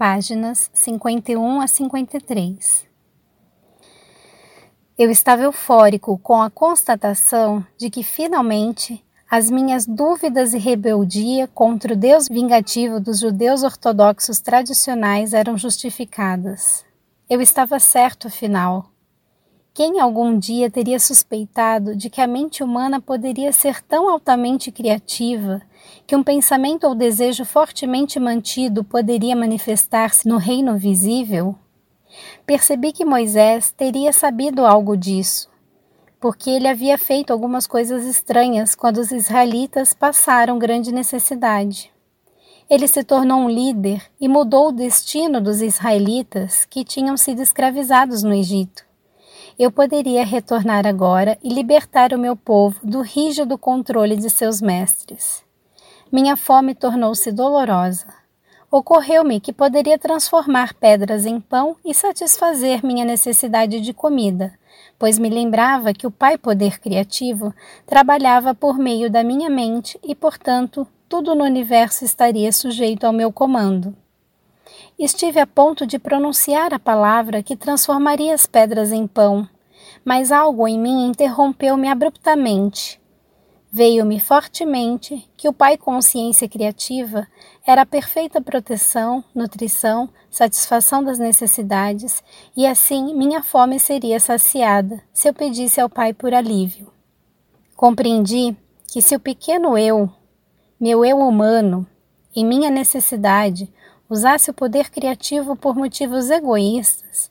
páginas 51 a 53. Eu estava eufórico com a constatação de que finalmente as minhas dúvidas e rebeldia contra o Deus vingativo dos judeus ortodoxos tradicionais eram justificadas. Eu estava certo, afinal. Quem algum dia teria suspeitado de que a mente humana poderia ser tão altamente criativa que um pensamento ou desejo fortemente mantido poderia manifestar-se no reino visível? Percebi que Moisés teria sabido algo disso porque ele havia feito algumas coisas estranhas quando os israelitas passaram grande necessidade. Ele se tornou um líder e mudou o destino dos israelitas que tinham sido escravizados no Egito. Eu poderia retornar agora e libertar o meu povo do rígido controle de seus mestres. Minha fome tornou-se dolorosa. Ocorreu-me que poderia transformar pedras em pão e satisfazer minha necessidade de comida, pois me lembrava que o Pai Poder Criativo trabalhava por meio da minha mente e, portanto, tudo no universo estaria sujeito ao meu comando. Estive a ponto de pronunciar a palavra que transformaria as pedras em pão, mas algo em mim interrompeu-me abruptamente Veio-me fortemente que o Pai Consciência Criativa era a perfeita proteção, nutrição, satisfação das necessidades, e assim minha fome seria saciada se eu pedisse ao Pai por alívio. Compreendi que se o pequeno eu, meu eu humano, em minha necessidade, usasse o poder criativo por motivos egoístas,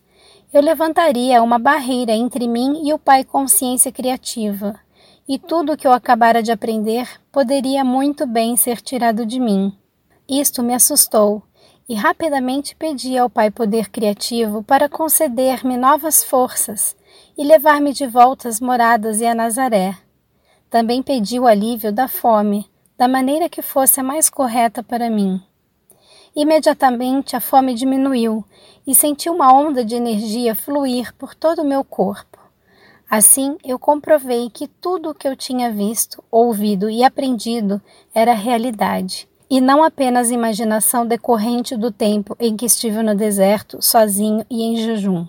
eu levantaria uma barreira entre mim e o Pai Consciência Criativa e tudo o que eu acabara de aprender poderia muito bem ser tirado de mim. Isto me assustou e rapidamente pedi ao Pai Poder Criativo para conceder-me novas forças e levar-me de volta às moradas e a Nazaré. Também pedi o alívio da fome, da maneira que fosse a mais correta para mim. Imediatamente a fome diminuiu e senti uma onda de energia fluir por todo o meu corpo. Assim, eu comprovei que tudo o que eu tinha visto, ouvido e aprendido era realidade, e não apenas imaginação decorrente do tempo em que estive no deserto, sozinho e em jejum.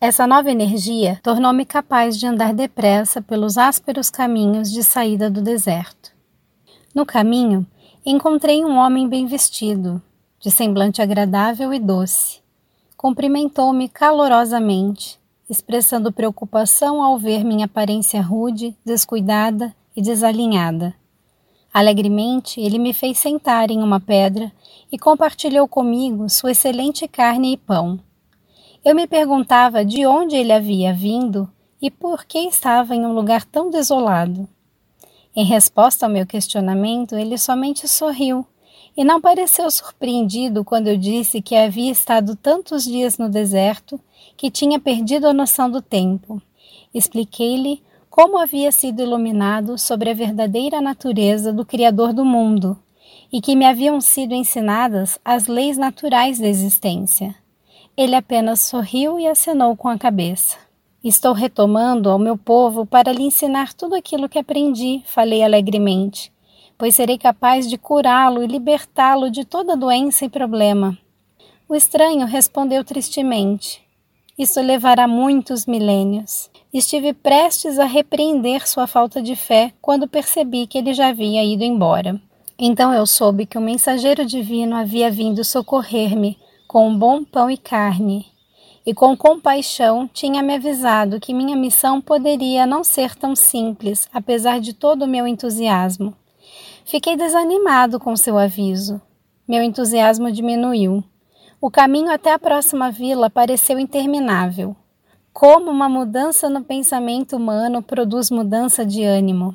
Essa nova energia tornou-me capaz de andar depressa pelos ásperos caminhos de saída do deserto. No caminho, encontrei um homem bem vestido, de semblante agradável e doce. Cumprimentou-me calorosamente expressando preocupação ao ver minha aparência rude, descuidada e desalinhada. Alegremente, ele me fez sentar em uma pedra e compartilhou comigo sua excelente carne e pão. Eu me perguntava de onde ele havia vindo e por que estava em um lugar tão desolado. Em resposta ao meu questionamento, ele somente sorriu e não pareceu surpreendido quando eu disse que havia estado tantos dias no deserto que tinha perdido a noção do tempo. Expliquei-lhe como havia sido iluminado sobre a verdadeira natureza do Criador do mundo e que me haviam sido ensinadas as leis naturais da existência. Ele apenas sorriu e acenou com a cabeça. Estou retomando ao meu povo para lhe ensinar tudo aquilo que aprendi, falei alegremente pois serei capaz de curá-lo e libertá-lo de toda doença e problema. O estranho respondeu tristemente: Isso levará muitos milênios. Estive prestes a repreender sua falta de fé quando percebi que ele já havia ido embora. Então eu soube que o mensageiro divino havia vindo socorrer-me com um bom pão e carne, e com compaixão tinha me avisado que minha missão poderia não ser tão simples, apesar de todo o meu entusiasmo. Fiquei desanimado com seu aviso. Meu entusiasmo diminuiu. O caminho até a próxima vila pareceu interminável. Como uma mudança no pensamento humano produz mudança de ânimo.